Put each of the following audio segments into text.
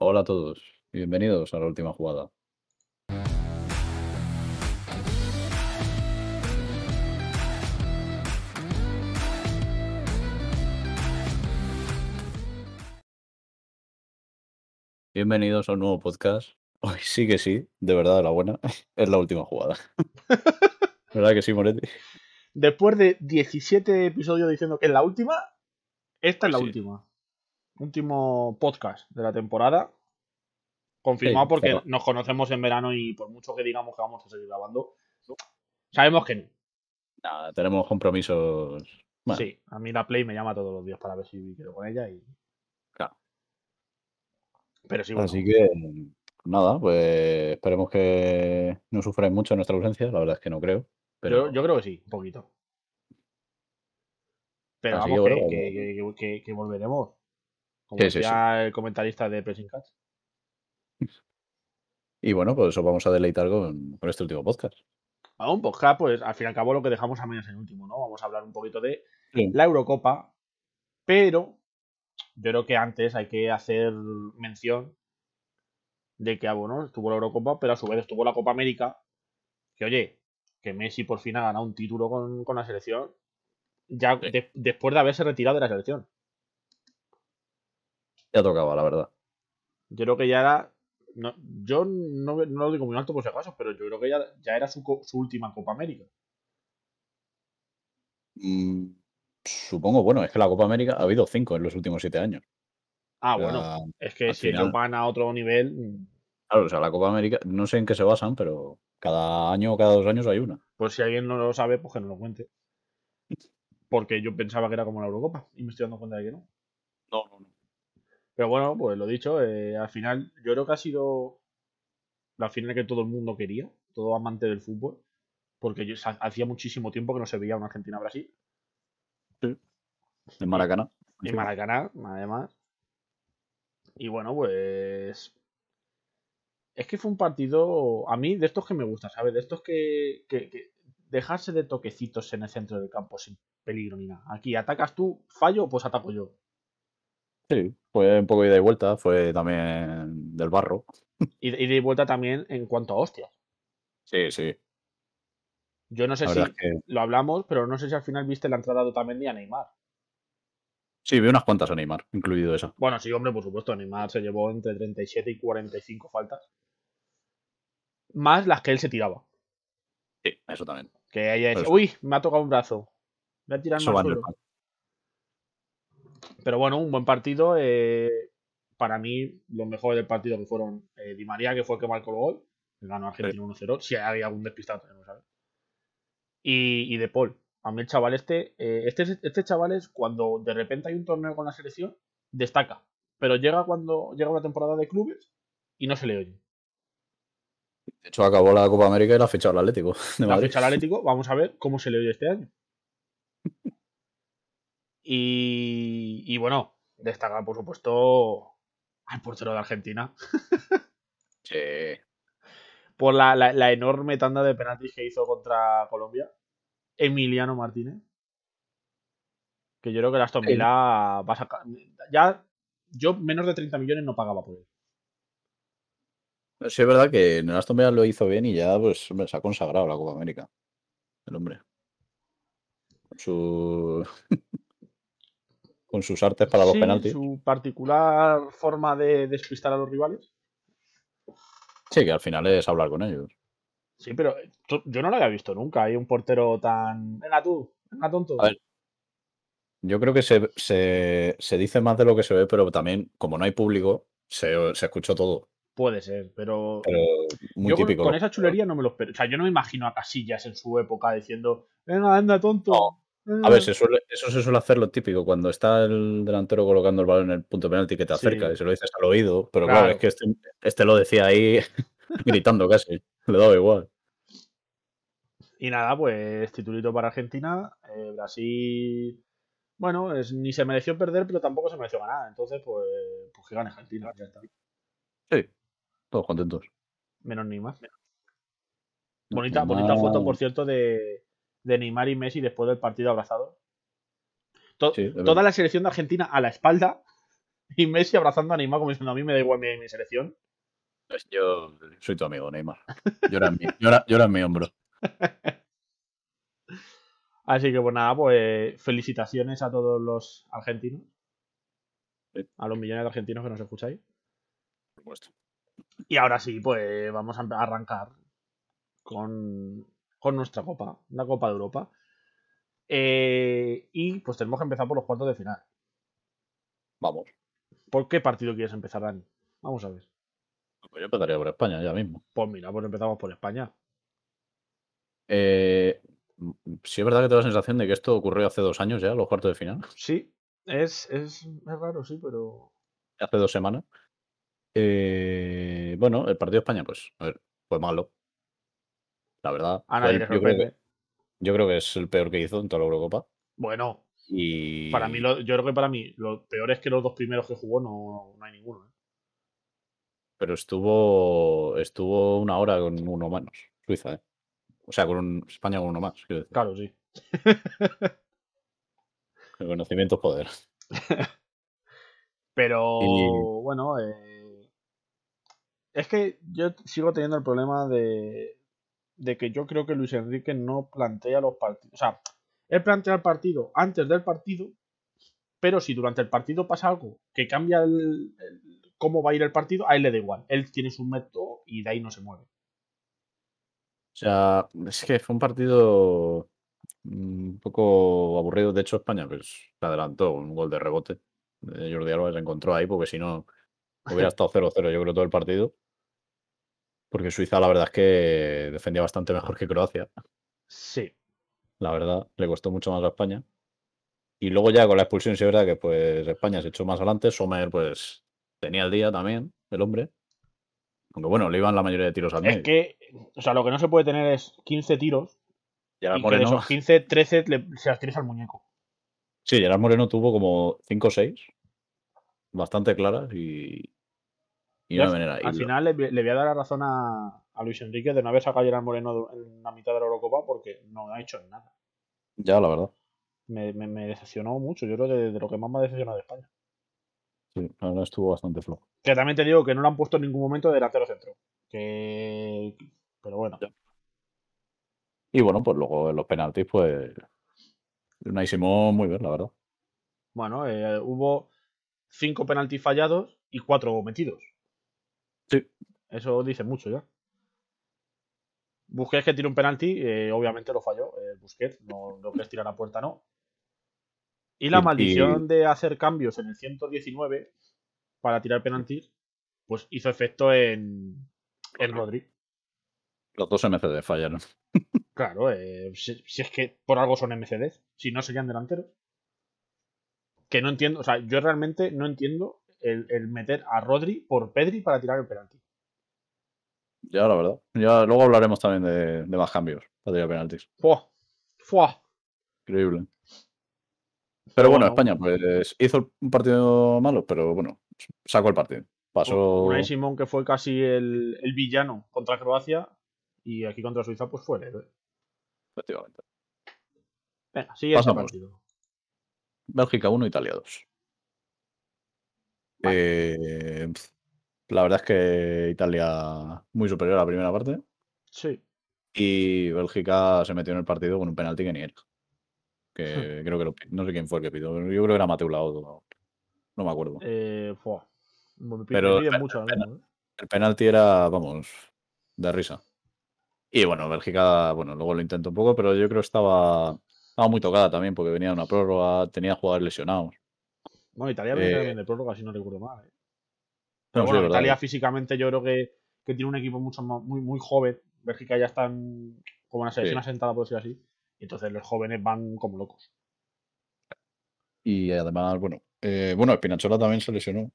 Hola a todos y bienvenidos a la última jugada. Bienvenidos a un nuevo podcast. Hoy sí que sí, de verdad, la buena. Es la última jugada. ¿Verdad que sí, Moretti? Después de 17 episodios diciendo que es la última, esta es la Sí. última. Último podcast de la temporada. Confirmado Sí, porque nos conocemos en verano y por mucho que digamos que vamos a seguir grabando, sabemos que no. Nada, tenemos compromisos. Bueno, Sí, a mí la Play me llama todos los días para ver si quedo con ella y. Claro. Pero sí, bueno. Así que nada, pues esperemos que no sufráis mucho nuestra ausencia. La verdad es que no creo. Pero yo, yo creo que sí, un poquito. Pero Así vamos, que que, bueno, que- que- que- que volveremos. Como Sí, sí, decía el comentarista de Pressing Catch. Y bueno, pues os vamos a deleitar con, con este último podcast. A un podcast, pues al fin y al cabo lo que dejamos a medias en último, ¿no? Vamos a hablar un poquito de la Eurocopa, pero yo creo que antes hay que hacer mención de que, ah, bueno, estuvo la Eurocopa, pero a su vez estuvo la Copa América, que oye, que Messi por fin ha ganado un título con, con la selección, ya de- después de haberse retirado de la selección. Ya tocaba, la verdad. Yo creo que ya era, no, yo no, no lo digo muy alto por si acaso, pero yo creo que ya, ya era su, su última Copa América. Mm, supongo, bueno, es que la Copa América ha habido cinco en los últimos siete años. Ah, O sea, bueno, es que si ellos van a otro nivel, mm, Claro, o sea, la Copa América, no sé en qué se basan, pero cada año o cada dos años hay una. Pues si alguien no lo sabe, pues que nos lo cuente. Porque yo pensaba que era como la Eurocopa y me estoy dando cuenta de que no. No, no, no. Pero bueno, pues lo dicho, eh, al final yo creo que ha sido la final que todo el mundo quería, todo amante del fútbol, porque yo- hacía muchísimo tiempo que no se veía una Argentina-Brasil. En Maracaná. En Maracaná, además. Y bueno, pues. Es que fue un partido. A mí, de estos que me gusta, ¿sabes? De estos que, que- que dejarse de toquecitos en el centro del campo sin peligro ni nada. Aquí atacas tú, fallo, pues ataco yo. Sí, fue un poco ida y vuelta, fue también del barro. Y, y de vuelta también en cuanto a hostias. Sí, sí. Yo no sé si verdad es que lo hablamos, pero no sé si al final viste la entrada de Otamendi a Neymar. sí, vi unas cuantas a Neymar, incluido esa. Bueno, sí, hombre, por supuesto, Neymar se llevó entre 37 y 45 faltas. Más las que él se tiraba. Sí, eso también. Que decía, eso- uy, me ha tocado un brazo. Voy a tirar más va en el suelo". pack. Pero bueno, un buen partido. eh, para mí, los mejores del partido que fueron eh, Di María, que fue el que marcó el gol. Ganó Argentina 1-0. Si hay algún despistado, no lo sabe. Y, y De Paul. A mí el chaval este, eh, este, es- este chaval es cuando de repente hay un torneo con la selección, destaca. Pero llega cuando llega una temporada de clubes y no se le oye. De hecho, acabó la Copa América y la ha fichado el Atlético de La Madrid. fecha al Atlético, vamos a ver cómo se le oye este año. Y, y bueno, destacar por supuesto al portero de Argentina Sí. por la, la- la enorme tanda de penaltis que hizo contra Colombia. Emiliano Martínez. Que yo creo que el Aston. Villa va a sacar. Ya, yo menos de 30 millones no pagaba por él. Sí, es verdad que en el Aston Villa lo hizo bien y ya pues se ha consagrado la Copa América. El hombre. Su con sus artes para los Sí, penaltis. Su particular forma de despistar a los rivales. Sí, que al final es hablar con ellos. Sí, pero yo no lo había visto nunca. Hay un portero tan. Venga tú, venga tonto. A ver. Yo creo que se, se, se dice más de lo que se ve, pero también, como no hay público, se, se escuchó todo. Puede ser, pero. Pero muy yo típico. con esa chulería no me lo espero. O sea, yo no me imagino a Casillas en su época diciendo. Venga, anda, tonto. No. A ver, se suele, eso se suele hacer lo típico, cuando está el delantero colocando el balón en el punto penalti que te Sí. acerca y se lo dices al oído, pero claro, Claro. es que este, este lo decía ahí gritando casi, le daba igual. Y nada, pues titulito para Argentina. eh, Brasil. Bueno, es- ni se mereció perder, pero tampoco se mereció ganar. Entonces, pues, pues que gane Argentina. Ya está. Sí, todos contentos. Menos Neymar. Bonita, bonita Neymar- foto, por cierto, de, de Neymar y Messi después del partido abrazados. To- Sí, es toda la selección de Argentina a la espalda Y Messi abrazando a Neymar como diciendo a mí me da igual mi, mi selección. Pues Yo soy tu amigo, Neymar. Llora en mi, llora, llora en mi hombro. Así que pues nada, pues felicitaciones a todos los argentinos. A los millones de argentinos que nos escucháis. Por supuesto. Y ahora sí, pues vamos a arrancar con, con nuestra copa, la Copa de Europa. Eh, y pues tenemos que empezar por los cuartos de final. Vamos. ¿Por qué partido quieres empezar, Dani? Vamos a ver. Pues yo empezaría por España ya mismo. Pues mira, pues empezamos por España. Eh, sí es verdad que tengo la sensación de que esto ocurrió hace dos años ya, los cuartos de final. Sí, es, es, es raro, sí, pero. Hace dos semanas. Eh, bueno, el partido de España, pues, a ver, fue malo. La verdad. A Fue nadie el- le yo, creo que, yo creo que es el peor que hizo en toda la Eurocopa. Bueno, Y. para mí, lo- yo creo que para mí, lo peor es que los dos primeros que jugó no, no hay ninguno. ¿eh? Pero estuvo. Estuvo una hora con uno menos. Suiza, ¿eh? O sea, con un, España con uno más. Quiero decir. Claro, sí. El conocimiento es poder. Pero Y- bueno, eh, es que yo sigo teniendo el problema de, de que yo creo que Luis Enrique no plantea los partidos. O sea, él plantea el partido antes del partido, pero si durante el partido pasa algo que cambia el, cómo va a ir el partido, a él le da igual. Él tiene su método y de ahí no se mueve. O sea, es que fue un partido mm, un poco aburrido. De hecho, España pues, se adelantó un gol de rebote. Eh, Jordi Alba se encontró ahí porque si no hubiera estado 0-0 yo creo todo el partido. Porque Suiza la verdad es que defendía bastante mejor que Croacia. Sí. La verdad, le costó mucho más a España. Y luego ya con la expulsión, sí es verdad que pues España se echó más adelante. Sommer pues tenía el día también, el hombre. Aunque bueno, le iban la mayoría de tiros al Es medio. que, o sea, lo que no se puede tener es 15 tiros y que de esos 15, 13 le- se las tires al muñeco. sí, Gerard Moreno tuvo como 5 o 6 bastante claras y, y manera. Al Y lo- final le, le voy a dar la razón a, a Luis Enrique de no haber sacado a Gerard Moreno en la mitad de la Eurocopa porque no ha hecho nada. Ya, la verdad. Me, me- me decepcionó mucho. Yo creo que de, de lo que más me ha decepcionado de España. Sí, la verdad estuvo bastante flojo. Que también te digo que no lo han puesto en ningún momento de delantero centro. Que. Pero bueno. Ya. Y bueno, pues luego en los penaltis, pues. Unai muy bien, la verdad. Bueno, eh, hubo cinco penaltis fallados y cuatro metidos. Sí. Eso dice mucho ya. Busquets que tira un penalti, eh, obviamente lo falló. eh, Busquets, no lo que es tirar a puerta, no. Y la Y- y- maldición de hacer cambios en el 119 para tirar penaltis, pues hizo efecto en, en Rodri. Los dos MCD fallaron. Claro, eh, si, si es que por algo son MCDs, si no serían delanteros. Que no entiendo, o sea, yo realmente no entiendo el, el meter a Rodri por Pedri para tirar el penalti. Ya, la verdad. Ya luego hablaremos también de, de más cambios para tirar penaltis. ¡Fua! ¡Fua! Increíble. Pero bueno. España, pues hizo un partido malo, pero bueno, sacó el partido. Pasó. Unai Simón, que fue casi el, el villano contra Croacia, y aquí contra Suiza, pues fue el héroe. Efectivamente. Venga, siguiente Pasamos. partido. Bélgica 1, Italia 2. Eh, la verdad es que Italia muy superior a la primera parte. Sí. Y Bélgica se metió en el partido con un penalti que ni era. Que creo que lo, no sé quién fue el que pidió. Yo creo que era Mateu Laoz, No, me acuerdo. Eh. Me, Pero me pe- mucho mismo, ¿eh? El penalti era, vamos, de risa. Y bueno, Bélgica, bueno, luego lo intentó un poco, pero yo creo que estaba, estaba muy tocada también porque venía de una prórroga, tenía jugadores lesionados. Bueno, Italia viene Eh, también de prórroga, si no recuerdo mal. ¿eh? Pero bueno. Italia físicamente yo creo que, que tiene un equipo mucho más, muy, muy joven. Bélgica ya están como una selección Sí. asentada, por decir así. Y entonces los jóvenes van como locos. Y además, bueno, eh, bueno, Espinachola también se lesionó.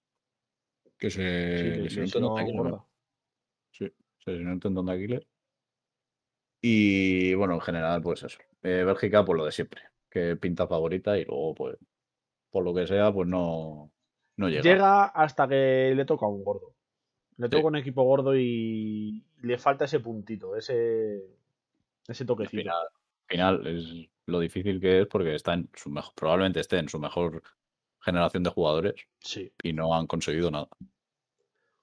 Que se Sí, que lesionó el lesionó tendón de Aquiles. Sí, se lesionó el tendón de Aquiles. Y bueno, en general, pues eso. Eh, Bélgica, pues lo de siempre. Que pinta favorita y luego, pues, por lo que sea, pues no, no llega. Llega hasta que le toca a un gordo. Le Sí. toca un equipo gordo y le falta ese puntito, ese, ese toquecito. final, al final es lo difícil que es porque está en su mejor, probablemente esté en su mejor generación de jugadores Sí. y no han conseguido nada.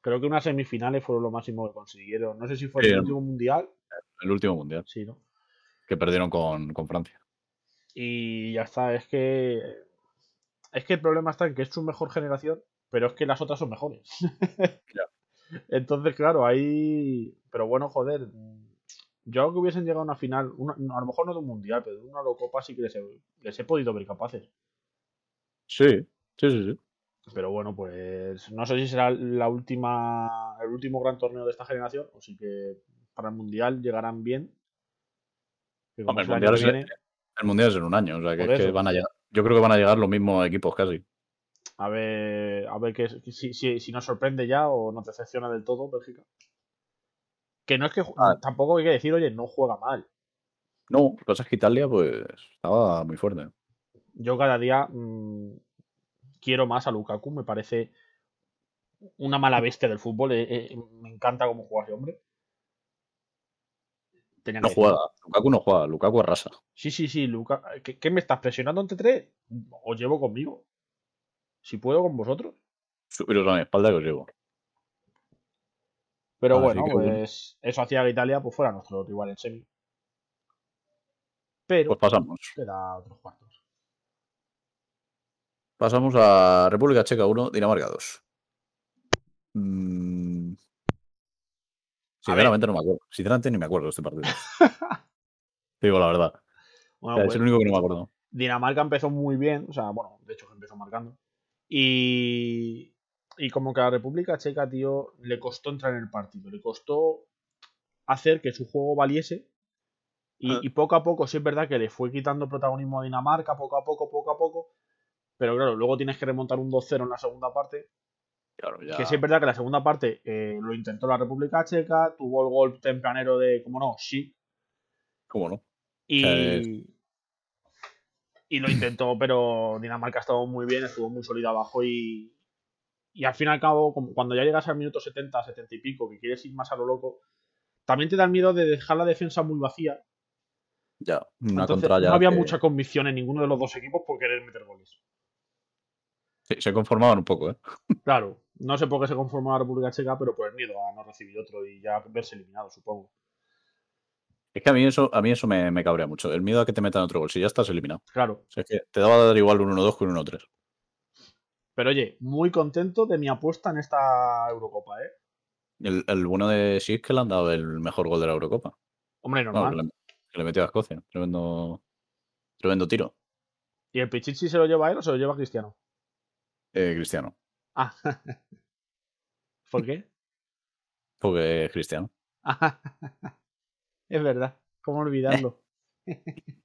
Creo que unas semifinales fueron lo máximo que consiguieron. No sé si fue Sí, el último mundial. El último mundial Sí, ¿no? que perdieron con, con Francia. Y ya está, es que. Es que el problema está en que es su mejor generación, pero es que las otras son mejores. Entonces, claro, ahí. Pero bueno, joder. Yo creo que hubiesen llegado a una final, una- a lo mejor no de un mundial, pero de una Eurocopa sí que les he, les he podido ver capaces. Sí, sí, sí, sí. Pero bueno, pues no sé si será la última, el último gran torneo de esta generación, o sí que para el mundial llegarán bien. Hombre, el es el año mundial, es, el mundial es en un año, o sea que, es que van a llegar. Yo creo que van a llegar los mismos equipos casi. a ver, a ver qué, si, si, si nos sorprende ya o nos decepciona del todo Bélgica. Que no es que Ah. tampoco hay que decir, oye, no juega mal. No, lo que pasa es que Italia, pues, estaba muy fuerte. Yo cada día mm, quiero más a Lukaku, me parece una mala bestia del fútbol. eh, eh, me encanta cómo juega ese hombre. Tenía que No decirlo. juega. Lukaku no juega. Lukaku arrasa. Sí, sí, sí, Luca. ¿Qué, qué me estás presionando entre tres? Os llevo conmigo. Si puedo con vosotros. Subiros a mi espalda que os llevo. Pero Así bueno, que bueno. pues eso hacía que Italia pues fuera nuestro rival en semi. Pero Pues pasamos. queda otros cuartos. Pasamos a República Checa 1, Dinamarca 2. Mm, Sinceramente no me acuerdo. Sinceramente ni me acuerdo de este partido. Te digo la verdad. O Bueno, sea, pues, es el único que no me acuerdo. Dinamarca empezó muy bien, o sea, bueno, de hecho empezó marcando. Y, y como que a la República Checa, tío, le costó entrar en el partido, le costó hacer que su juego valiese. Y, Ah. y poco a poco, sí es verdad que le fue quitando protagonismo a Dinamarca, poco a poco, poco a poco. Pero claro, luego tienes que remontar un 2-0 en la segunda parte. Claro, ya. Que sí es verdad que la segunda parte eh, lo intentó la República Checa, tuvo el gol tempranero de, como no, sí, ¿Cómo no? y, y lo intentó, pero Dinamarca estuvo muy bien, estuvo muy sólida abajo y, y al fin y al cabo, como cuando ya llegas al minuto 70, 70 y pico, que quieres ir más a lo loco, también te da el miedo de dejar la defensa muy vacía. Ya. Una Entonces, contra ya. no había que- mucha convicción en ninguno de los dos equipos por querer meter goles. Sí, se conformaban un poco, ¿eh? Claro, no sé por qué se conformó la República Checa, pero por el miedo a no recibir otro y ya verse eliminado, supongo. Es que a mí eso, a mí eso me, me cabrea mucho. El miedo a que te metan otro gol. Si ya estás eliminado. Claro, O sea, es que te daba a dar igual un 1-2 que un 1-3. pero oye, muy contento de mi apuesta en esta Eurocopa, ¿eh? El, el bueno de sí es que le han dado el mejor gol de la Eurocopa. Hombre, No, normal. que, le, que le metió a Escocia. Tremendo, tremendo tiro. ¿Y el Pichichi se lo lleva a él o se lo lleva a Cristiano? Eh, Cristiano. Ah. ¿Por qué? Porque es Cristiano. es verdad. ¿Cómo olvidarlo?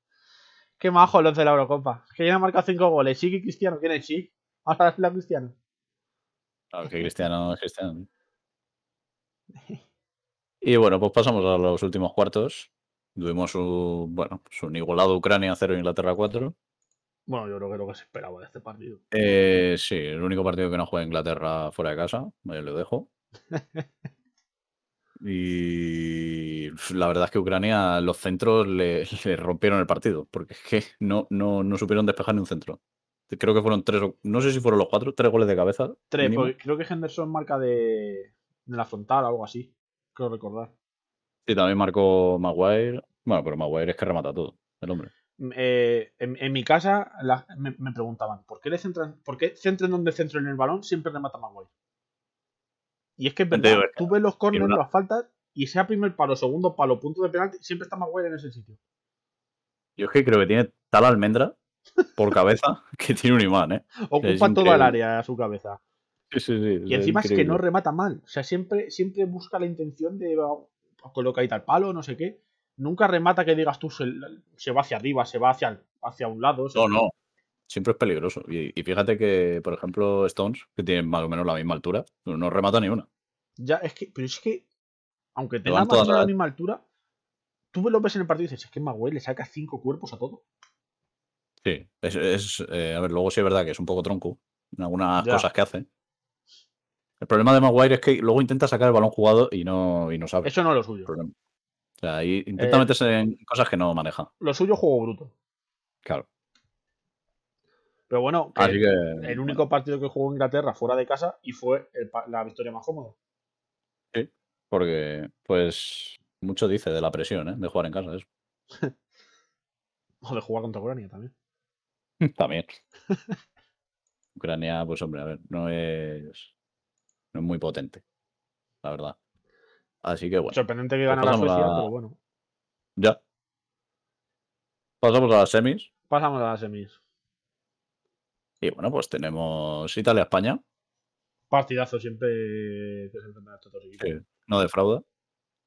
Qué majo los de la Eurocopa. Que ya han marcado cinco goles. Chic y Cristiano. ¿Quién es Chic? Ahora es la Cristiano. Claro, que Cristiano es Cristiano. Y bueno, pues pasamos a los últimos cuartos. Tuvimos un, bueno, pues un igualado Ucrania 0, Inglaterra 4. Bueno, yo creo que es lo que se esperaba de este partido. Eh, sí, el único partido que no juega Inglaterra fuera de casa, ahí lo dejo. Y la verdad es que Ucrania, los centros le, le rompieron el partido, porque es que no, no, no supieron despejar ni un centro. Creo que fueron tres, no sé si fueron los cuatro, tres goles de cabeza. Tres, mínimo. porque creo que Henderson marca de, de la frontal o algo así. Creo recordar. Y también marcó Maguire. Bueno, pero Maguire es que remata todo, el hombre. Eh, en, en mi casa la- me, me preguntaban ¿por qué le centran, por qué centren donde centren el balón siempre remata Maguire? Y es que es verdad, tú ves los corners, una- las faltas y sea primer palo, segundo palo, punto de penalti, siempre está Maguire en ese sitio. Yo es que creo que tiene tal almendra por cabeza que tiene un imán, ¿eh? Ocupa toda el área a su cabeza. Sí, sí, sí. Y encima es que no remata mal. O sea, siempre, siempre busca la intención de oh, colocar ahí tal palo, no sé qué. Nunca remata que digas tú se, se va hacia arriba, se va hacia, hacia un lado. No, no. Siempre es peligroso. Y, y fíjate que, por ejemplo, Stones, que tienen más o menos la misma altura, no remata ni una. Ya, es que, pero es que, aunque Le tenga van más o menos la misma altura, tú ves lo ves en el partido y dices, es que Maguire le saca cinco cuerpos a todo. Sí. Es, es, eh, a ver, luego sí es verdad que es un poco tronco en algunas Ya. cosas que hace. El problema de Maguire es que luego intenta sacar el balón jugado y no, y no sabe. Eso no es lo suyo. El problema. O sea, ahí intenta Eh, meterse en cosas que no maneja. Lo suyo juego bruto. Claro. Pero bueno, que Así que. el bueno, único partido que jugó Inglaterra fuera de casa y fue el la victoria más cómoda. sí, porque, pues, mucho dice de la presión, ¿eh? De jugar en casa, eso. O de jugar contra Ucrania también. También. Ucrania, pues, hombre, a ver, no es. No es muy potente, la verdad. Así que, bueno, Sorprendente que pues ganara Suecia, a- pero bueno. ya. Pasamos a las semis. Pasamos a las semis. Y bueno, pues tenemos Italia-España, Partidazo siempre que se enfrentan estos dos equipos. no defrauda.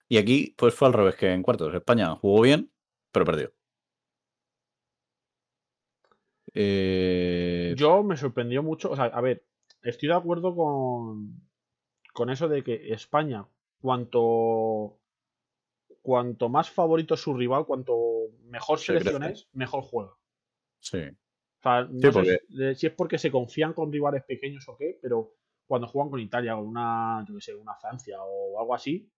Y aquí, pues fue al revés que en cuartos. España jugó bien, pero perdió. Eh, Yo me sorprendió mucho. O sea, a ver, estoy de acuerdo con, con eso de que España, cuanto, cuanto más favorito es su rival, cuanto mejor Se selección es, mejor juega. sí. O sea, no Sí, sé porque- si- es porque se confían con rivales pequeños o qué, pero cuando juegan con Italia, con una, yo qué sé, una Francia o algo así,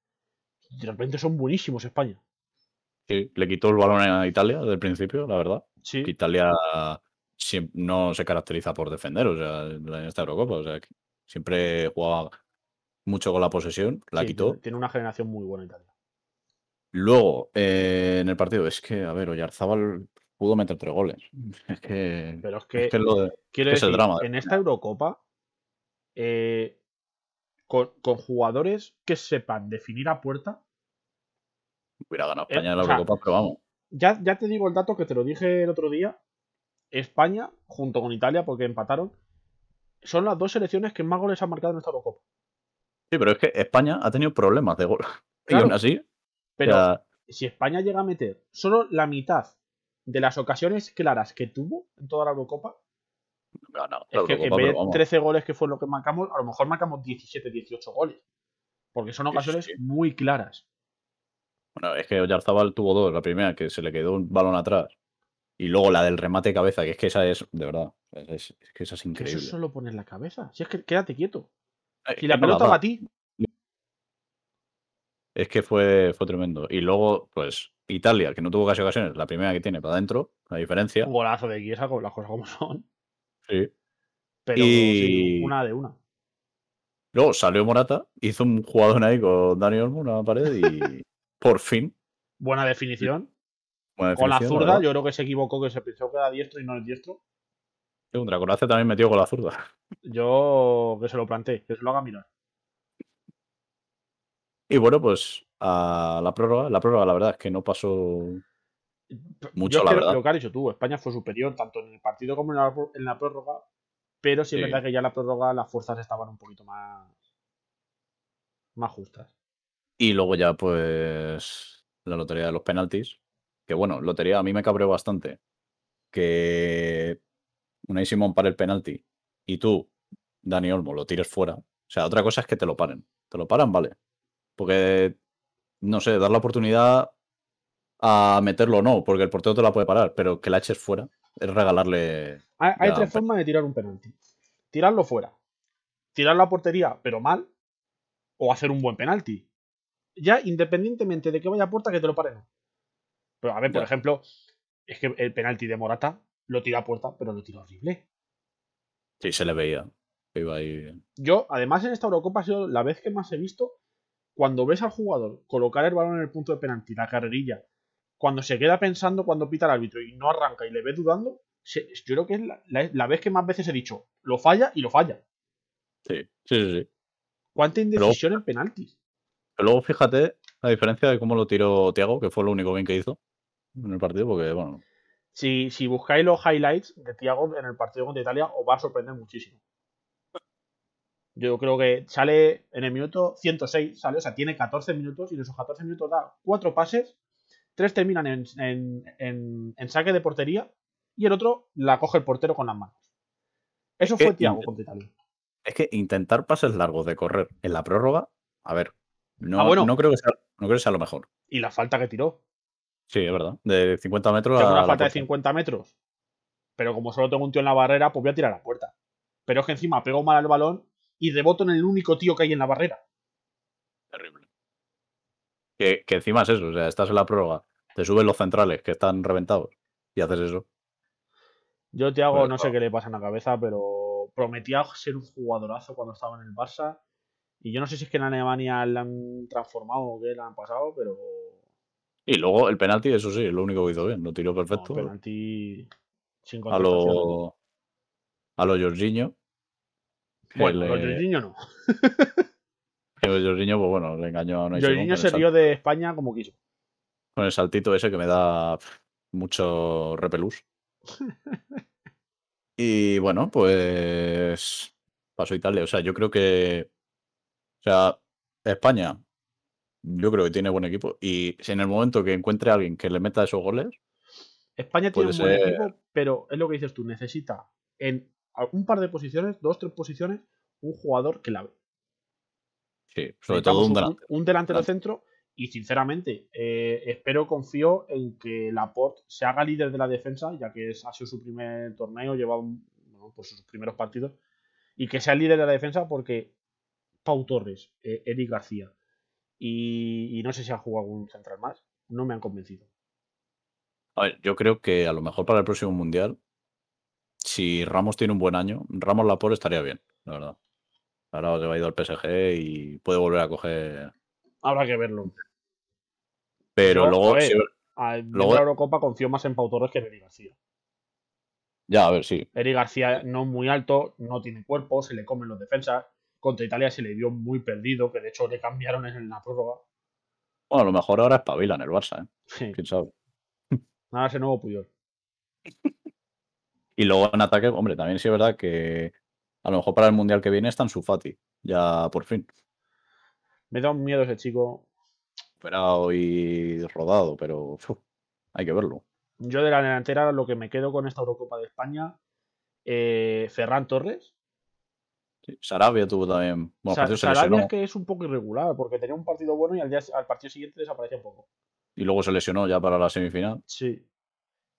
de repente son buenísimos España. Sí, le quitó el balón a Italia desde el principio, la verdad. Sí, que Italia no se caracteriza por defender, o sea, en esta Eurocopa, o sea, siempre jugaba mucho con la posesión, la sí, quitó. Tiene, una generación muy buena Italia. Luego, eh, en el partido, es que, a ver, Oyarzábal pudo meter tres goles. Es que, Pero es que, es que es lo de- quiero es el decir, drama de en esta Eurocopa, eh, con, con jugadores que sepan definir a puerta, hubiera ganado Eh, España en la o sea, Eurocopa, pero vamos. ya, ya te digo el dato que te lo dije el otro día. España, junto con Italia, porque empataron, son las dos selecciones que más goles han marcado en esta Eurocopa. Sí, pero es que España ha tenido problemas de gol. Y aún así, Pero si España llega a meter solo la mitad de las ocasiones claras que tuvo en toda la Eurocopa, es que en vez de vamos. 13 goles que fue lo que marcamos, a lo mejor marcamos 17, 18 goles. Porque son sí, ocasiones sí. muy claras. Bueno, es que Oyarzábal tuvo dos. La primera, que se le quedó un balón atrás. Y luego la del remate de cabeza, que es que esa es, de verdad, es, es que esa es increíble. eso solo pones la cabeza. Si es que quédate quieto. Eh, Si es la la pelota va a ti, Es que fue, fue tremendo. Y luego, pues, Italia, que no tuvo casi ocasiones, la primera que tiene para adentro, la diferencia. un golazo de Chiesa, con las cosas como son. Sí. Pero Y- sí, una de una. Luego salió Morata, hizo un jugador ahí con Dani Olmo, una pared, y por fin. Buena definición. buena Con la zurda, yo creo que se equivocó, que se pensó que era diestro y no es diestro. Un Dracolace también metió con la zurda. Yo que se lo planteé, que se lo haga mirar. Y bueno, pues a la prórroga. La prórroga, la verdad, es que no pasó. Mucho, Yo es la verdad. Lo que has dicho tú, España fue superior tanto en el partido como en la, en la prórroga. Pero sí es Sí. verdad que ya en la prórroga las fuerzas estaban un poquito más. más justas. Y luego ya, pues, la lotería de los penaltis. Que bueno, lotería a mí me cabreó bastante. Que Unai Simón pare el penalti y tú, Dani Olmo, lo tires fuera. O sea, otra cosa es que te lo paren. Te lo paran, vale. Porque, no sé, dar la oportunidad a meterlo o no, porque el portero te la puede parar, pero que la eches fuera es regalarle. Hay, tres formas de tirar un penalti. Tirarlo fuera. Tirar la portería, pero mal. O hacer un buen penalti. Ya independientemente de que vaya a puerta, que te lo paren. Pero a ver, por Ya. ejemplo, es que el penalti de Morata lo tira a puerta, pero lo tira horrible. Sí, se le veía. Iba ahí. Yo, además, en esta Eurocopa ha sido la vez que más he visto cuando ves al jugador colocar el balón en el punto de penalti, la carrerilla, cuando se queda pensando cuando pita el árbitro y no arranca y le ve dudando, se- yo creo que es la, la- la vez que más veces he dicho, lo falla y lo falla. Sí, sí, sí. sí. ¿Cuánta indecisión en penaltis? Pero luego fíjate la diferencia de cómo lo tiró Tiago, que fue lo único bien que hizo en el partido, porque, bueno, Si, si buscáis los highlights de Thiago en el partido contra Italia, os va a sorprender muchísimo. Yo creo que sale en el minuto 106, sale, o sea, tiene 14 minutos y en esos 14 minutos da 4 pases, 3 terminan en, en- en- en saque de portería y el otro la coge el portero con las manos. Eso fue Thiago contra Italia. es que intentar pases largos de correr en la prórroga, a ver, no, Ah, bueno. no, creo, que sea, no creo que sea lo mejor. Y la falta que tiró, Sí, es verdad. De 50 metros a una la falta de puerta. 50 metros. Pero como solo tengo un tío en la barrera, pues voy a tirar a la puerta. Pero es que encima pego mal al balón y reboto en el único tío que hay en la barrera. Terrible. Que, que encima es eso, o sea, estás en la prórroga, te suben los centrales que están reventados y haces eso. Yo, Tiago, Pues, no sé qué le pasa en la cabeza, pero prometía ser un jugadorazo cuando estaba en el Barça. Y yo no sé si es que en Alemania le han transformado o qué le han pasado, pero. Y luego el penalti, eso sí, es lo único que hizo bien. Lo tiró No, perfecto. penalti sin a lo. A lo Jorginho. Bueno, le- los Jorginho no. Jorginho, pues bueno, le engañó a Unai Jorginho se rió de España como quiso. con el saltito ese que me da mucho repelús. y bueno, pues pasó Italia. O sea, yo creo que. O sea, España, yo creo que tiene buen equipo. Y si en el momento que encuentre a alguien que le meta esos goles, España tiene un buen equipo, pero es lo que dices tú, necesita en un par de posiciones, dos, tres posiciones, un jugador que la ve. sí, sobre todo un delantero. un delantero delante. centro y sinceramente eh, espero, confío en que Laporte se haga líder de la defensa, ya que es, ha sido su primer torneo, lleva un- bueno, pues sus primeros partidos, y que sea el líder de la defensa porque Pau Torres, eh, Eric García y, y no sé si ha jugado algún central más, no me han convencido. A ver, yo creo que a lo mejor para el próximo mundial, si Ramos tiene un buen año, Ramos Laporte estaría bien, la verdad. Ahora se va a ir al PSG y puede volver a coger. Habrá que verlo. Pero luego, ver, Luego- de la Eurocopa confío más en Pau Torres que en Eric García. ya, a ver, sí. Eric García no muy alto, no tiene cuerpo, se le comen los defensas. Contra Italia se le vio muy perdido, que de hecho le cambiaron en la prórroga. Bueno, a lo mejor ahora espabila en el Barça, ¿eh? Sí, quién sabe. nada, ese nuevo Puyol. Y luego en ataque, hombre, también sí es verdad que a lo mejor para el mundial que viene está en su Fati, ya por fin. Me da un miedo ese chico. Operado y rodado, pero uf, hay que verlo. Yo de la delantera, lo que me quedo con esta Eurocopa de España, eh, Ferran Torres. Sí, Sarabia tuvo también. Bueno, Sa- Sarabia es que es un poco irregular, porque tenía un partido bueno y al, día, al partido siguiente desaparecía un poco. y luego se lesionó ya para la semifinal. Sí.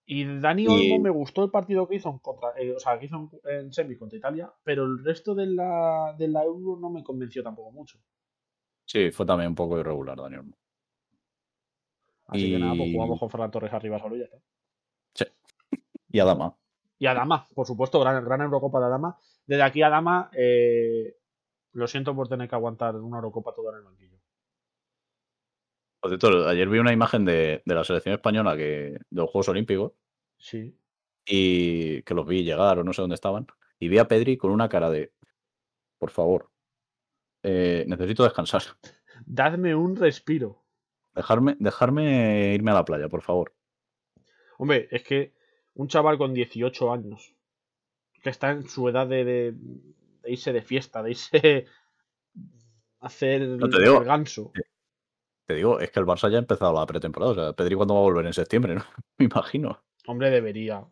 Y Dani Y- Olmo me gustó el partido que hizo en contra, eh, o sea, que hizo en, en semi contra Italia, pero el resto de la, de la Euro no me convenció tampoco mucho. Sí, fue también un poco irregular, Daniel. Así que nada, pues jugamos con Ferran Torres arriba solo y ya está. Y Adama. Y Adama, por supuesto, gran, gran Eurocopa de Adama. Desde aquí, Adama, eh, lo siento por tener que aguantar una Eurocopa toda en el banquillo. Por cierto, ayer vi una imagen de, de la selección española que, de los Juegos Olímpicos Sí. y que los vi llegar o no sé dónde estaban. Y vi a Pedri con una cara de, por favor, eh, necesito descansar. Dadme un respiro. Dejarme, dejarme irme a la playa, por favor. Hombre, es que un chaval con 18 años, que está en su edad de, de- de irse de fiesta, de irse a hacer No te digo. el ganso. Te digo, es que el Barça ya ha empezado la pretemporada. O sea, Pedri cuándo va a volver en septiembre, ¿no? Me imagino. Hombre, debería.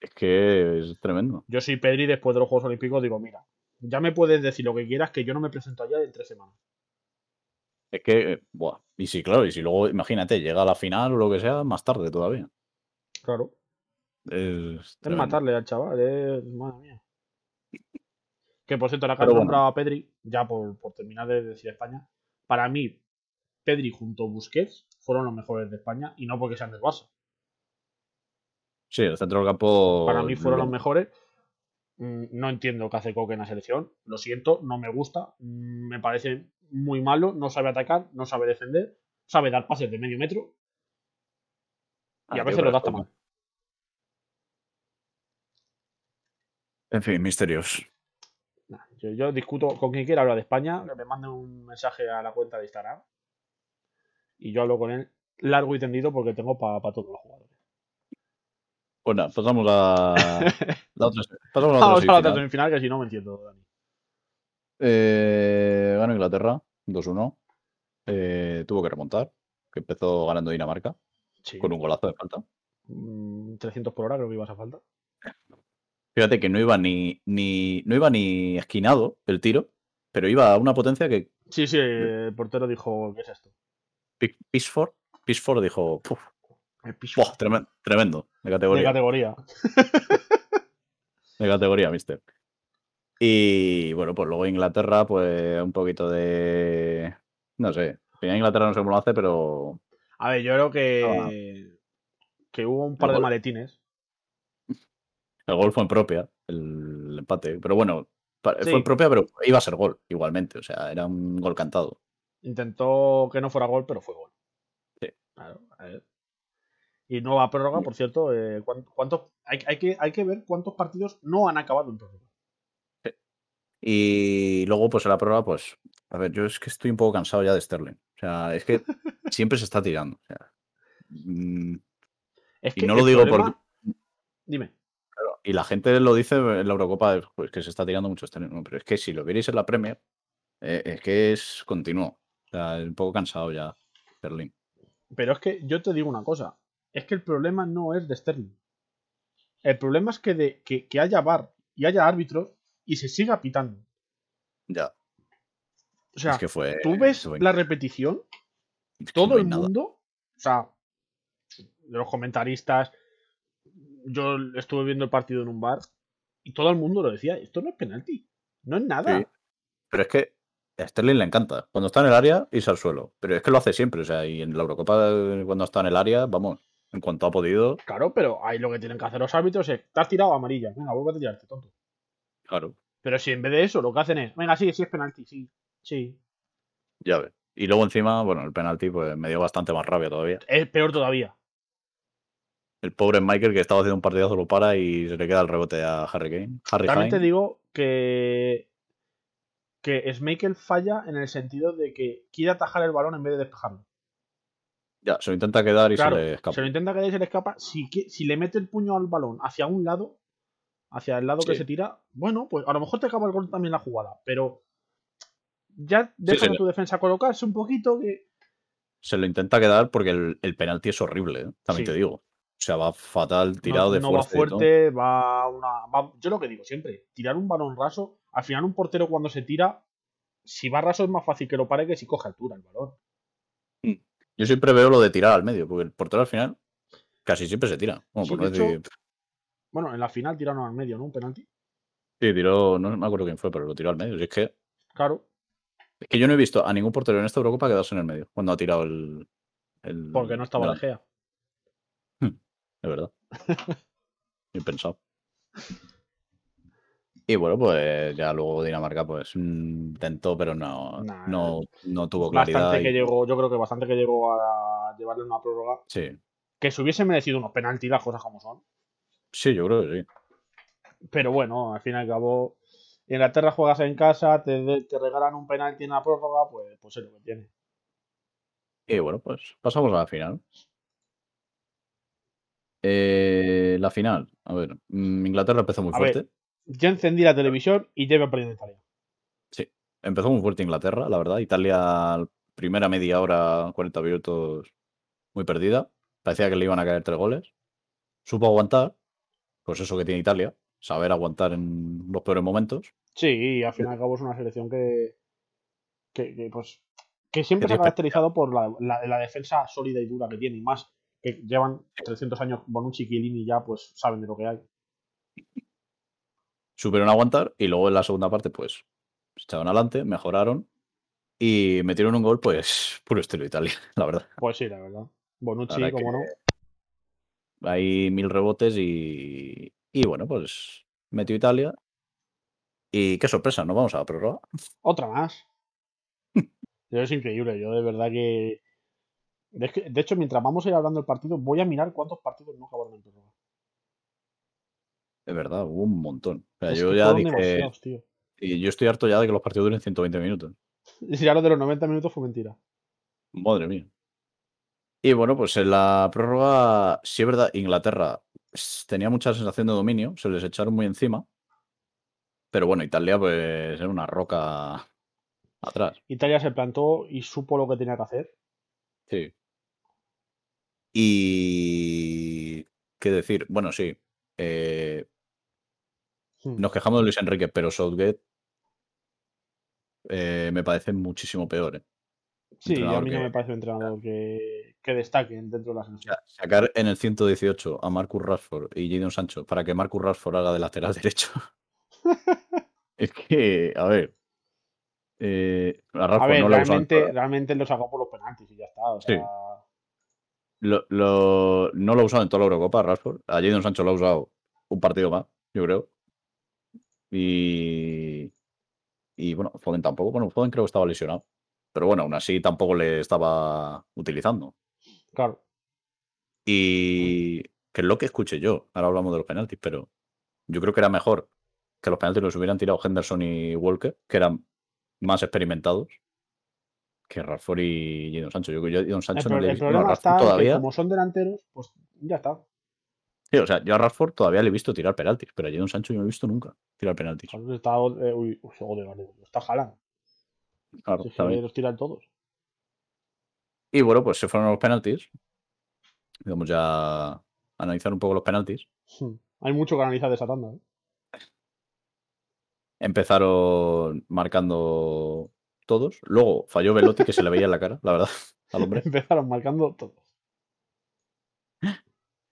Es que es tremendo. Yo soy Pedri después de los Juegos Olímpicos, digo, mira, ya me puedes decir lo que quieras, que yo no me presento allá en tres semanas. Es que, eh, buah. Y sí, claro, y si luego, imagínate, llega a la final o lo que sea, más tarde todavía. Claro. Es, matarle al chaval, es... madre mía. Que por cierto, ahora que bueno. nombrado a Pedri, ya por, por terminar de decir España, para mí, Pedri junto a Busquets fueron los mejores de España y no porque sean del Barça. Sí, el centro del campo. Para mí fueron lo- los mejores. Mm, No entiendo qué hace Coque en la selección. Lo siento, no me gusta. Mm, Me parece muy malo. No sabe atacar, no sabe defender. Sabe dar pases de medio metro y Ah, a tío, veces lo da hasta mal. En fin, misterios. Nah, yo, yo discuto con quien quiera hablar de España, que me mande un mensaje a la cuenta de Instagram y yo hablo con él largo y tendido porque tengo para todos los jugadores. Bueno, pasamos a la otra, pasamos a la otra a la otra semifinal. que si no me entiendo, Dani. Eh, ganó Inglaterra 2-1. Eh, tuvo que remontar, que empezó ganando Dinamarca Sí. con un golazo de falta. Mm, 300 por hora creo que ibas a falta. Fíjate que no iba ni, ni, no iba ni esquinado el tiro, pero iba a una potencia que Sí, sí, el portero dijo, ¿qué es esto? Pi- Pisford, Pisford dijo, "Puf, buah, tremendo, de de categoría. categoría. De categoría, mister. Y bueno, pues luego Inglaterra, pues un poquito de. No sé. Inglaterra no sé cómo lo hace, pero. A ver, yo creo que, que hubo un par de maletines. El gol fue en propia, el empate. Pero bueno, fue en propia, pero iba a ser gol igualmente. O sea, era un gol cantado. Intentó que no fuera gol, pero fue gol. Sí. Claro, a ver. Y nueva prórroga, por cierto. eh, ¿cuán- ¿Cuántos? Hay, hay que, hay que ver cuántos partidos no han acabado en prórroga. Y luego, pues en la prueba, pues, a ver, yo es que estoy un poco cansado ya de Sterling. O sea, es que siempre se está tirando. o sea, mm, Es y que no lo digo problema- por. Dime. Y la gente lo dice en la Eurocopa, pues que se está tirando mucho Sterling. no, pero es que si lo vierais en la Premier, eh, es que es continuo. O sea, un poco cansado ya Sterling. Pero es que yo te digo una cosa. Es que el problema no es de Sterling. El problema es que, de, que, que haya VAR y haya árbitros y se siga pitando. Ya. O sea, es que fue. tú ves la repetición, es todo no el nada. mundo, o sea, de los comentaristas, yo estuve viendo el partido en un bar y todo el mundo lo decía, esto no es penalti, no es nada. Sí. Pero es que a Sterling le encanta. Cuando está en el área, irse al suelo. Pero es que lo hace siempre. O sea, y en la Eurocopa, eh, cuando está en el área, vamos, en cuanto ha podido, Claro, pero ahí lo que tienen que hacer los árbitros es, te has tirado amarilla, venga, vuelve a tirarte, tonto. claro, Pero si en vez de eso lo que hacen es, venga, sí, sí es penalti, sí, sí. ya ves. Y luego encima, bueno, el penalti pues me dio bastante más rabia todavía. Es peor todavía. El pobre Michael que estaba haciendo un partidazo lo para y se le queda el rebote a Harry Kane. Harry También te digo que que Schmeichel falla en el sentido de que quiere atajar el balón en vez de despejarlo. Ya, se lo intenta quedar y Claro, se le escapa. se lo intenta quedar y se le escapa. Si, si le mete el puño al balón hacia un lado, hacia el lado que se tira, bueno, pues a lo mejor te acaba el gol también la jugada, pero ya deja le- tu defensa colocarse un poquito que Se lo intenta quedar porque el, el penalti es horrible, ¿eh? también Sí. te digo. O sea, va fatal, no, tirado de no va fuerza. y todo. fuerte, va una. va- yo lo que digo siempre, tirar un balón raso, al final un portero cuando se tira, si va raso es más fácil que lo pare que si coge altura el balón. Yo siempre veo lo de tirar al medio, porque el portero al final casi siempre se tira. Bueno, Sí, por de no decir- Bueno, en la final tiraron al medio, ¿no? Un penalti. Sí, tiró, no me acuerdo quién fue, pero lo tiró al medio. Si es que Claro, Es que yo no he visto a ningún portero en esta Eurocopa quedarse en el medio cuando ha tirado el. el porque no estaba. De Gea. De verdad. Bien pensado. Y bueno, pues ya luego Dinamarca pues mm, intentó, pero no, Nah, no, no tuvo claridad. Bastante que llegó, yo creo que bastante que llegó a llevarle una prórroga. Sí, Que se hubiese merecido unos penaltis, las cosas como son. sí, yo creo que sí. Pero bueno, al fin y al cabo, Inglaterra juegas en casa, te, te regalan un penalti en la prórroga, pues, pues es lo que tiene. Y bueno, pues pasamos a la final. Eh, la final, a ver, mm, Inglaterra empezó muy A ver. fuerte. Ya encendí la televisión y lleva perdiendo Italia. Sí, empezó muy fuerte Inglaterra, la verdad. Italia, primera media hora, 40 minutos, muy perdida. Parecía que le iban a caer tres goles. Supo aguantar, pues eso que tiene Italia, saber aguantar en los peores momentos. Sí, y al fin y al cabo es una selección que, que, que, pues, que siempre se ha caracterizado por la, la- la defensa sólida y dura que tiene, y más que llevan 300 años Bonucci y Chiellini ya pues saben de lo que hay. Supieron aguantar y luego en la segunda parte, pues, se echaron adelante, mejoraron y metieron un gol, pues, puro estilo Italia, la verdad. Pues sí, la verdad. Bonucci, verdad como no. Hay mil rebotes y, y bueno, pues metió Italia. Y qué sorpresa, nos vamos a la prórroga. Otra más. Yo es increíble, yo de verdad que... De, hecho, mientras vamos a ir hablando del partido, voy a mirar cuántos partidos no acabaron en prórroga. De verdad, hubo un montón. O sea, Es yo ya dije, tío. y yo estoy harto ya de que los partidos duren 120 minutos. Y ya lo de los 90 minutos fue mentira. Madre mía. Y bueno, pues en la prórroga, sí es verdad, Inglaterra tenía mucha sensación de dominio, se les echaron muy encima. Pero bueno, Italia pues era una roca atrás. Italia se plantó y supo lo que tenía que hacer. Sí. Y... ¿Qué decir? Bueno, sí. eh, Hmm. nos quejamos de Luis Enrique, pero Southgate eh, me parece muchísimo peor. ¿eh? Sí, a mí no que- me parece un entrenador que, que destaque dentro de la sea, sacar en el 118 a Marcus Rashford y Jadon Sancho para que Marcus Rashford haga de lateral derecho. es que, a ver. eh, a ver, no realmente, realmente lo sacó por los penaltis y ya está. O Sí. Lo- lo- no lo ha usado en toda la Eurocopa, Rashford. A Jadon Sancho lo ha usado un partido más. yo creo. Y, y bueno, Foden tampoco. Bueno, Foden creo que estaba lesionado. Pero bueno, aún así tampoco le estaba utilizando. Claro. Y que es lo que escuché yo. Ahora hablamos de los penaltis, pero yo creo que era mejor que los penaltis los hubieran tirado Henderson y Walker, que eran más experimentados, que Rashford y Jadon Sancho. Yo, Jadon El, Sancho no le he el problema Rashford está que todavía. como son delanteros, pues ya está. Sí, o sea, yo a Rashford todavía le he visto tirar penaltis, pero a Jadon Sancho yo no he visto nunca tirar penaltis. Está, eh, uy, está Haaland. Claro, que los tiran todos. Y bueno, pues se fueron los penaltis. Vamos ya a analizar un poco los penaltis. Hmm. Hay mucho que analizar de esa tanda. ¿eh? Empezaron marcando todos. Luego falló Velotti, que se le veía en la cara, la verdad, al hombre. Empezaron marcando todos.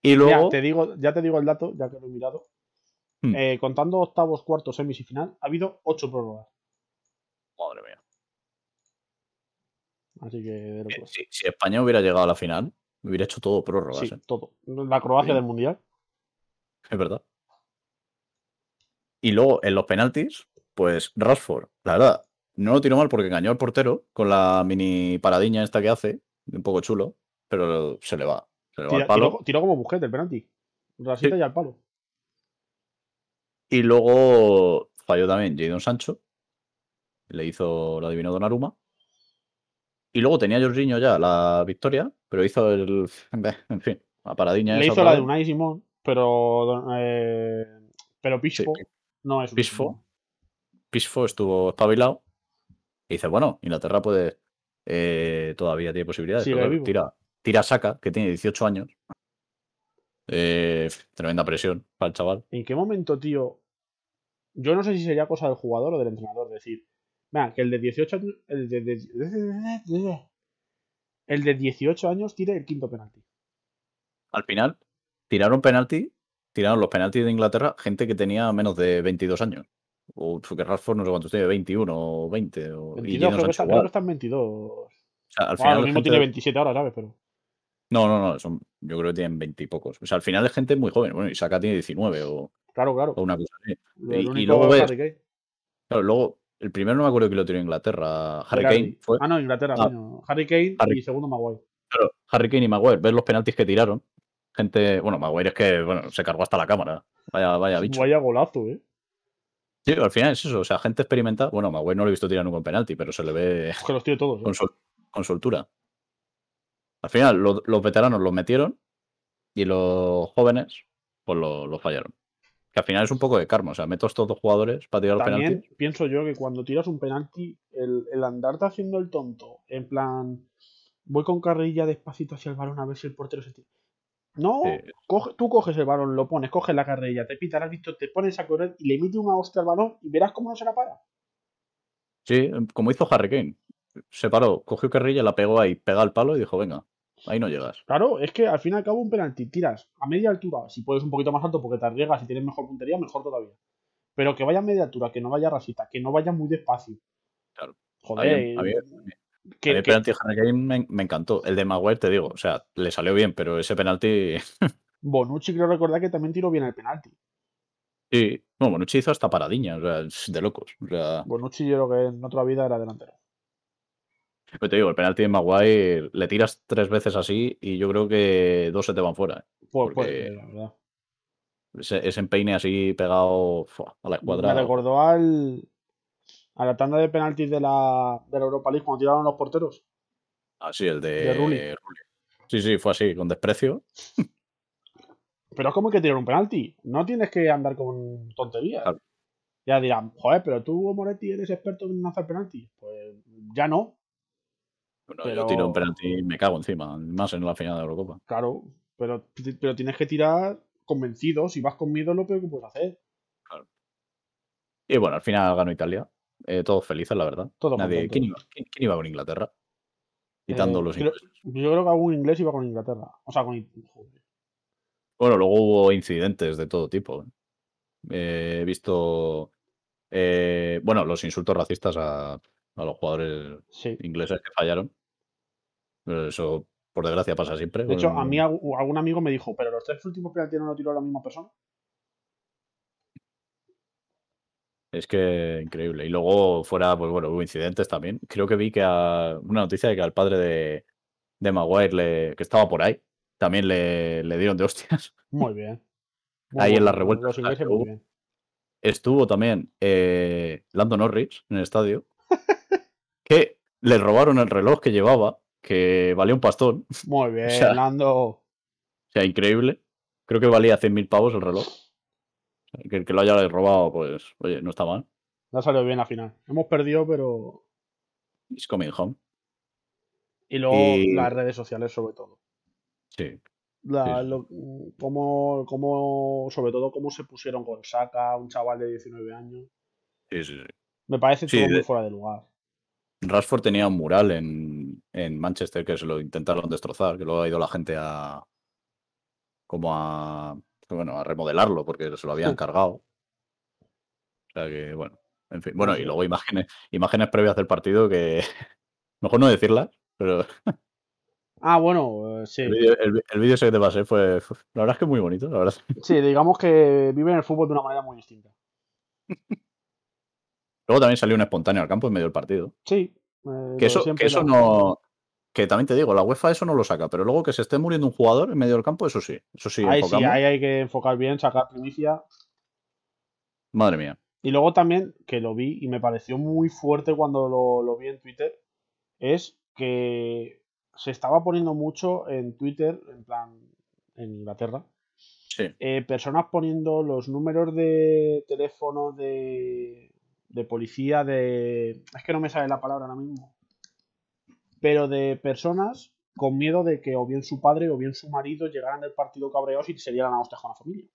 Y Mira, luego. te digo, ya te digo el dato, ya que lo he mirado. Hmm. Eh, contando octavos, cuartos, semis y final, ha habido ocho prórrogas. Madre mía. Así que de Eh. Si, si España hubiera llegado a la final, hubiera hecho todo prórrogas, Sí, ¿eh? todo. La Croacia Sí. del Mundial. Es verdad. Y luego en los penaltis, pues Rashford, la verdad, no lo tiró mal porque engañó al portero con la mini paradiña esta que hace, un poco chulo, pero se le va. Se le va Tira- al palo. tiró, tiró como Busquets el penalti. Rasita Sí. y al palo. Y luego falló también Jadon Sancho. Le hizo, lo adivinó Donnarumma. Y luego tenía Jorginho ya la victoria, pero hizo el. En fin, la paradiña Le hizo la de. Unai Simón, pero. eh, pero Pispo Sí, no es. Simón. Pisfo estuvo espabilado. Y dice, bueno, Inglaterra puede. eh, todavía tiene posibilidades. Pero tira, tira Saka, que tiene 18 años. Eh, tremenda presión para el chaval. ¿En qué momento, tío? Yo no sé si sería cosa del jugador o del entrenador decir, venga, que el de 18 años. El de, de- el de 18 años tire el quinto penalti. Al final, tiraron penalti, tiraron los penaltis de Inglaterra, gente que tenía menos de 22 años. O que Rashford no sé cuántos tiene, 21 o 20. O, y 22, Jadon creo que, está, creo que está en 22. O sea, al final lo es mismo gente- tiene 27 ahora, ¿sabes? Pero. No, no, no, son, yo creo que tienen 20 y pocos. O sea, al final es gente muy joven. Bueno, y Saka tiene 19 o, Claro, claro. o una cosa así. Y- luego ves-. Claro, luego, el primero no me acuerdo que lo tiró Inglaterra. Harry Berardi. Kane fue. Ah, no, Inglaterra, Ah. Harry Kane Harry- y segundo Maguire. Claro, Harry Kane y Maguire. Ves los penaltis que tiraron. Gente, bueno, Maguire es que, bueno, se cargó hasta la cámara. Vaya, vaya bicho. Vaya golazo, ¿eh? Sí, al final es eso. O sea, gente experimentada. Bueno, Maguire no lo he visto tirar nunca un penalti, pero se le ve Es que los todos. ¿eh? con, sol- con soltura. Al final, lo- los veteranos los metieron y los jóvenes, pues lo, lo fallaron. Que al final es un poco de karma. O sea, meto a estos dos jugadores para tirar los También penaltis. pienso yo que cuando tiras un penalti, el, el andarte haciendo el tonto, en plan, voy con carrilla despacito hacia el balón a ver si el portero se tira. No, coge- tú coges el balón, lo pones, coges la carrilla, te pitas, has visto, te pones a correr y le metes una hostia al balón y verás cómo no se la para. Sí, como hizo Harry Kane. Se paró, cogió carrilla, la pegó ahí, pega al palo y dijo, venga, ahí no llegas. Claro, es que al fin y al cabo un penalti tiras a media altura, si puedes un poquito más alto porque te arriesgas y tienes mejor puntería, mejor todavía. Pero que vaya a media altura, que no vaya rasita, que no vaya muy despacio. Claro. Joder, A mí- a mí- que- el que- penalti de Harry Kane me, me encantó. El de Maguire, te digo, o sea, le salió bien, pero ese penalti. Bonucci creo recordar que también tiró bien el penalti. Sí, bueno, Bonucci hizo hasta paradiña, o sea, es de locos. O sea, Bonucci yo creo que en otra vida era delantero. pero te digo, el penalti de Maguire le tiras tres veces así y yo creo que dos se te van fuera. ¿eh? Pues, pues, la verdad. Ese, ese empeine así pegado fua, a la Me escuadra. recordó al, a la tanda de penaltis de la, de la Europa League cuando tiraron los porteros. Así, el de, de Rulli. Rulli. Sí, sí, fue así, con desprecio. Pero es como que tirar un penalti. No tienes que andar con tonterías. Claro. Ya dirán, joder, pero tú, Moretti, eres experto en lanzar penaltis. Pues ya no, Bueno, Pero- Yo tiro un penalti y me cago encima, más en la final de la Eurocopa. claro. Pero, pero tienes que tirar convencido. Si vas con miedo, lo peor que puedes hacer. Y bueno, al final ganó Italia. Eh, todos felices, la verdad. Nadie. ¿quién, iba, quién- quién iba con Inglaterra? Quitando Eh, los creo-. Yo creo que algún inglés iba con Inglaterra. O sea, con. joder. Bueno, luego hubo incidentes de todo tipo. ¿eh? He visto, bueno, los insultos racistas a, a los jugadores Sí. ingleses que fallaron. Pero eso, por desgracia, pasa siempre. De hecho, a mí algún algún amigo me dijo, pero los tres últimos penaltis no lo tiró la misma persona. Es que increíble. Y luego fuera, pues bueno, hubo incidentes también. Creo que vi que a, una noticia de que al padre de, de Maguire, le, que estaba por ahí, también le, le dieron de hostias. Muy bien. Muy Ahí en la bien. Estuvo también eh, Lando Norris en el estadio, que le robaron el reloj que llevaba, que valía un pastón. Muy bien, sea, Lando. O sea, increíble. Creo que valía 100.000 pavos el reloj. Que que lo haya robado, pues, oye, no está mal. No ha salido bien la final. Hemos perdido, pero. It's coming home. Y luego Y- las redes sociales, sobre todo. Sí. La- Sí, sí. lo- cómo, cómo- sobre todo, cómo se pusieron con Saka, un chaval de 19 años. Sí, sí, sí. Me parece Sí, todo muy fuera de lugar. Rashford tenía un mural en, en Manchester que se lo intentaron destrozar, que luego ha ido la gente a como a bueno, a remodelarlo porque se lo habían Sí. cargado. O sea que, bueno, en fin. Bueno, y luego imágenes, imágenes previas del partido que mejor no decirlas, pero Ah, bueno, eh, sí. el vídeo ese que te pasé fue, fue- la verdad es que muy bonito, la verdad. Sí, digamos que viven el fútbol de una manera muy distinta. Luego también salió un espontáneo al campo en medio del partido. Sí. eh, Que eso, que eso no. Que también te digo, la UEFA eso no lo saca, pero luego que se esté muriendo un jugador en medio del campo, eso sí. Eso sí, Ahí sí, ahí hay que enfocar bien, sacar primicia. Madre mía. Y luego también, que lo vi y me pareció muy fuerte cuando lo, lo vi en Twitter, es que se estaba poniendo mucho en Twitter, en plan, en Inglaterra, Sí. eh, personas poniendo los números de teléfono de, de policía, de... Es que no me sale la palabra ahora mismo. Pero de personas con miedo de que o bien su padre o bien su marido llegaran del partido cabreados y se dieran a hostias con la familia.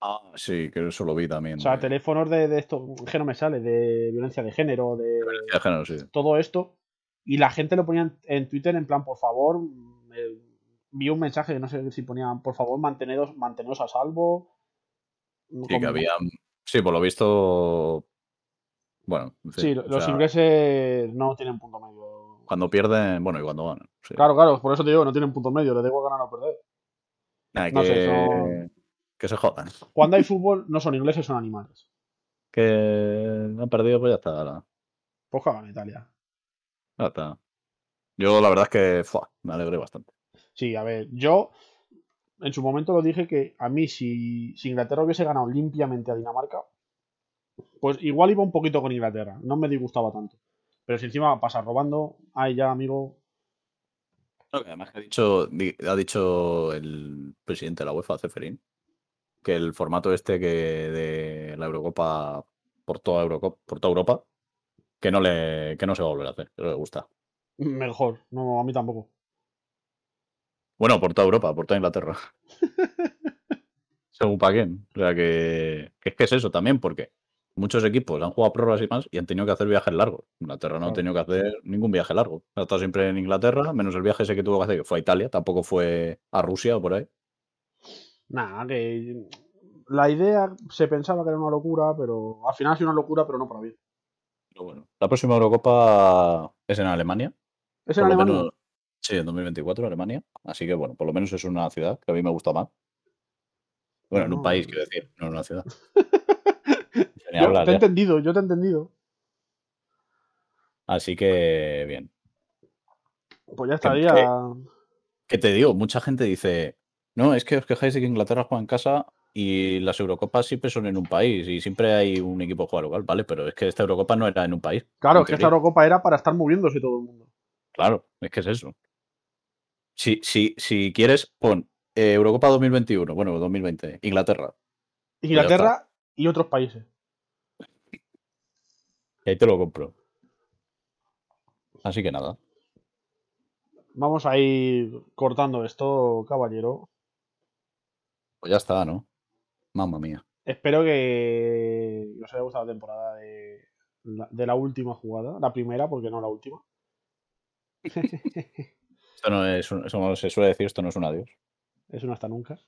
Ah, sí, que eso lo vi también. O sea, de- teléfonos de, de esto, es que no me sale, de violencia de género, de de género, sí. todo esto. Y la gente lo ponía en, en Twitter en plan, por favor, vi un mensaje que no sé si ponían, por favor, mantenedos, manteneos a salvo. Sí, que había. Sí, por lo visto. Bueno, en fin, Sí, o los sea, ingleses no tienen punto medio. Cuando pierden, bueno, y cuando ganan. sí. Claro, claro, por eso te digo, no tienen punto medio, les da igual ganar o perder. No que, sé, son- que se jodan. Cuando hay fútbol, no son ingleses, son animales. Que han perdido, pues ya está. ahora. Pues cagan Italia. Ya está. Yo la verdad es que me alegré bastante. Sí, a ver, yo en su momento lo dije que a mí si, si Inglaterra hubiese ganado limpiamente a Dinamarca, pues igual iba un poquito con Inglaterra, no me disgustaba tanto. Pero si encima pasa robando, ahí ya, amigo, No, que además que ha dicho, di- ha dicho el presidente de la UEFA, Ceferín, que el formato este que de la Eurocopa por toda Eurocopa, por toda Europa, que no le, que no se va a volver a hacer, que no le gusta. mejor. No, a mí tampoco. Bueno, por toda Europa, por toda Inglaterra. Según para quién. O sea que, que es que es eso también, porque muchos equipos han jugado prórrogas y más y han tenido que hacer viajes largos. Inglaterra no ha Claro. tenido que hacer ningún viaje largo. Ha estado siempre en Inglaterra, menos el viaje ese que tuvo que hacer, que fue a Italia, tampoco fue a Rusia o por ahí. Nada, que la idea se pensaba que era una locura, pero al final ha sido una locura, pero no para bien. Pero bueno, la próxima Eurocopa es en Alemania. ¿Es en Por Alemania? menos, sí, en 2024 Alemania. Así que bueno, por lo menos es una ciudad que a mí me gusta más. Bueno, en un país, quiero decir, no en una ciudad. Ni Yo hablar, te he entendido, yo te he entendido. Así que bien. Pues ya estaría. que- Que te digo, mucha gente dice, no, es que os quejáis de que Inglaterra juega en casa y las Eurocopas siempre son en un país y siempre hay un equipo juega local, ¿vale? Pero es que esta Eurocopa no era en un país. Claro, es que esta. Eurocopa era para estar moviéndose todo el mundo. Claro, es que es eso. Si, si, si quieres, pon eh, Eurocopa 2021, bueno, 2020, Inglaterra. Inglaterra y otros países. Y ahí te lo compro. Así que nada. Vamos a ir cortando esto, caballero. Pues ya está, ¿no? Mamma mía. Espero que os haya gustado la temporada de la, de la última jugada. La primera, porque no la última. Esto no es, un- eso no se suele decir, esto no es un adiós. Es una hasta nunca.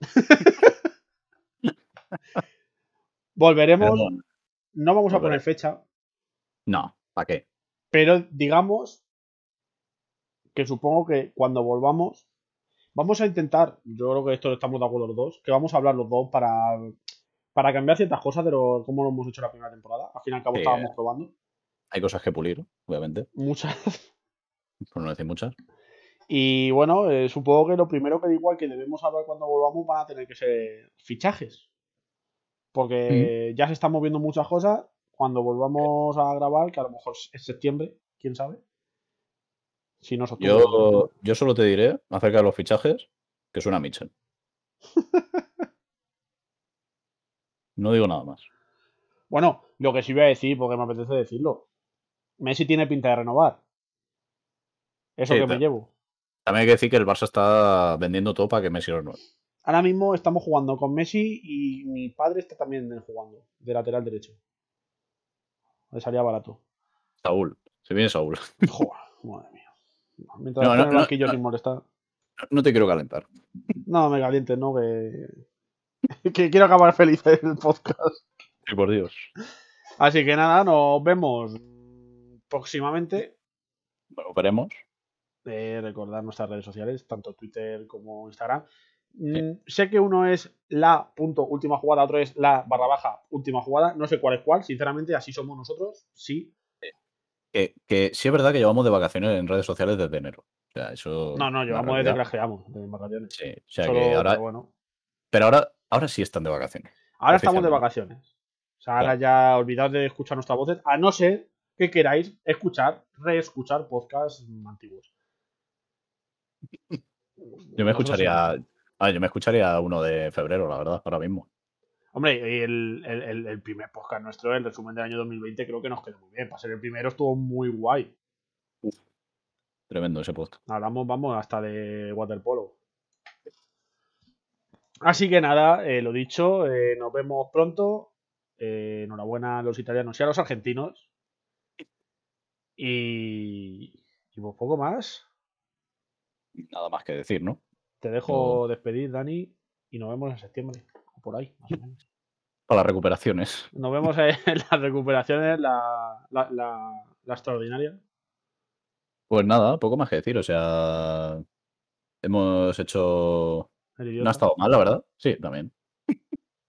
Volveremos. No, vamos a poner fecha, no, ¿para qué? pero digamos que supongo que cuando volvamos vamos a intentar, yo creo que esto estamos de acuerdo los dos, que vamos a hablar los dos para para cambiar ciertas cosas de lo, cómo lo hemos hecho la primera temporada. Al fin y al cabo estábamos eh. probando. Hay cosas que pulir, obviamente, Muchas. por no decir muchas. Y bueno, eh, supongo que lo primero que igual que debemos hablar cuando volvamos van a tener que ser fichajes. Porque ya se están moviendo muchas cosas. Cuando volvamos a grabar, que a lo mejor es septiembre, quién sabe. Si no. Yo, yo solo te diré acerca de los fichajes que suena Mitchell. No digo nada más. Bueno, lo que sí voy a decir, porque me apetece decirlo. Messi tiene pinta de renovar. Eso Sí, que me llevo. También hay que decir que el Barça está vendiendo todo para que Messi renueve. Ahora mismo estamos jugando con Messi y mi padre está también jugando de lateral derecho. Le salía barato. Saúl, se viene Saúl. Joder, madre mía. Mientras No, no, el banquillo no. sin molestar. No te quiero calentar. No, me calientes, no, que. que quiero acabar feliz el podcast. Sí, por Dios. Así que nada, nos vemos próximamente. Bueno, veremos. Eh, recordar nuestras redes sociales, tanto Twitter como Instagram. Mm, Sé que uno es la punto última jugada, otro es la barra baja última jugada. No sé cuál es cuál, sinceramente, así somos nosotros. Sí. Que, que sí es verdad que llevamos de vacaciones en redes sociales desde enero. O sea, eso. No, no, llevamos desde que realidad. las creamos, de vacaciones. Sí, o sea Solo- que ahora. pero bueno. Pero ahora, ahora sí están de vacaciones. Ahora estamos de vacaciones. O sea, ahora ya olvidad de escuchar nuestras voces, a no ser que queráis escuchar, reescuchar podcasts antiguos. Yo me escucharía. Ah, yo me escucharía uno de febrero, la verdad, ahora mismo. Hombre, y el, el- el- el primer podcast nuestro, el resumen del año 2020, creo que nos quedó muy bien. Para ser el primero estuvo muy guay. Tremendo ese post. Hablamos, vamos, hasta de waterpolo. Así que nada, eh, lo dicho, eh, nos vemos pronto. Eh, enhorabuena a los italianos y a los argentinos. Y, y pues poco más. Nada más que decir, ¿no? Te dejo despedir, Dani, y nos vemos en septiembre. O por ahí, más o menos. Para las recuperaciones. Nos vemos en las recuperaciones, la, la, la, la extraordinaria. Pues nada, poco más que decir. O sea. Hemos hecho. No ha estado mal, la verdad. Sí, también.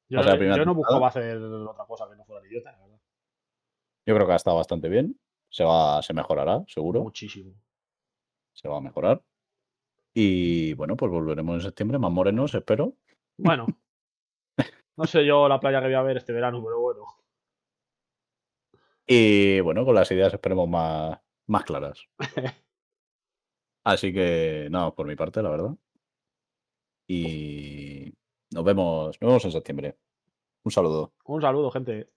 yo, o sea, la primera yo no buscaba hacer otra cosa que no fuera el idiota, la verdad. Yo creo que ha estado bastante bien. Se va, se mejorará, seguro. Muchísimo. Se va a mejorar. Y bueno, pues volveremos en septiembre, más morenos, espero. Bueno. No sé yo la playa que voy a ver este verano, pero bueno. Y bueno, con las ideas esperemos más, más claras. Así que nada, por mi parte, la verdad. Y nos vemos, nos vemos en septiembre. Un saludo. Un saludo, gente.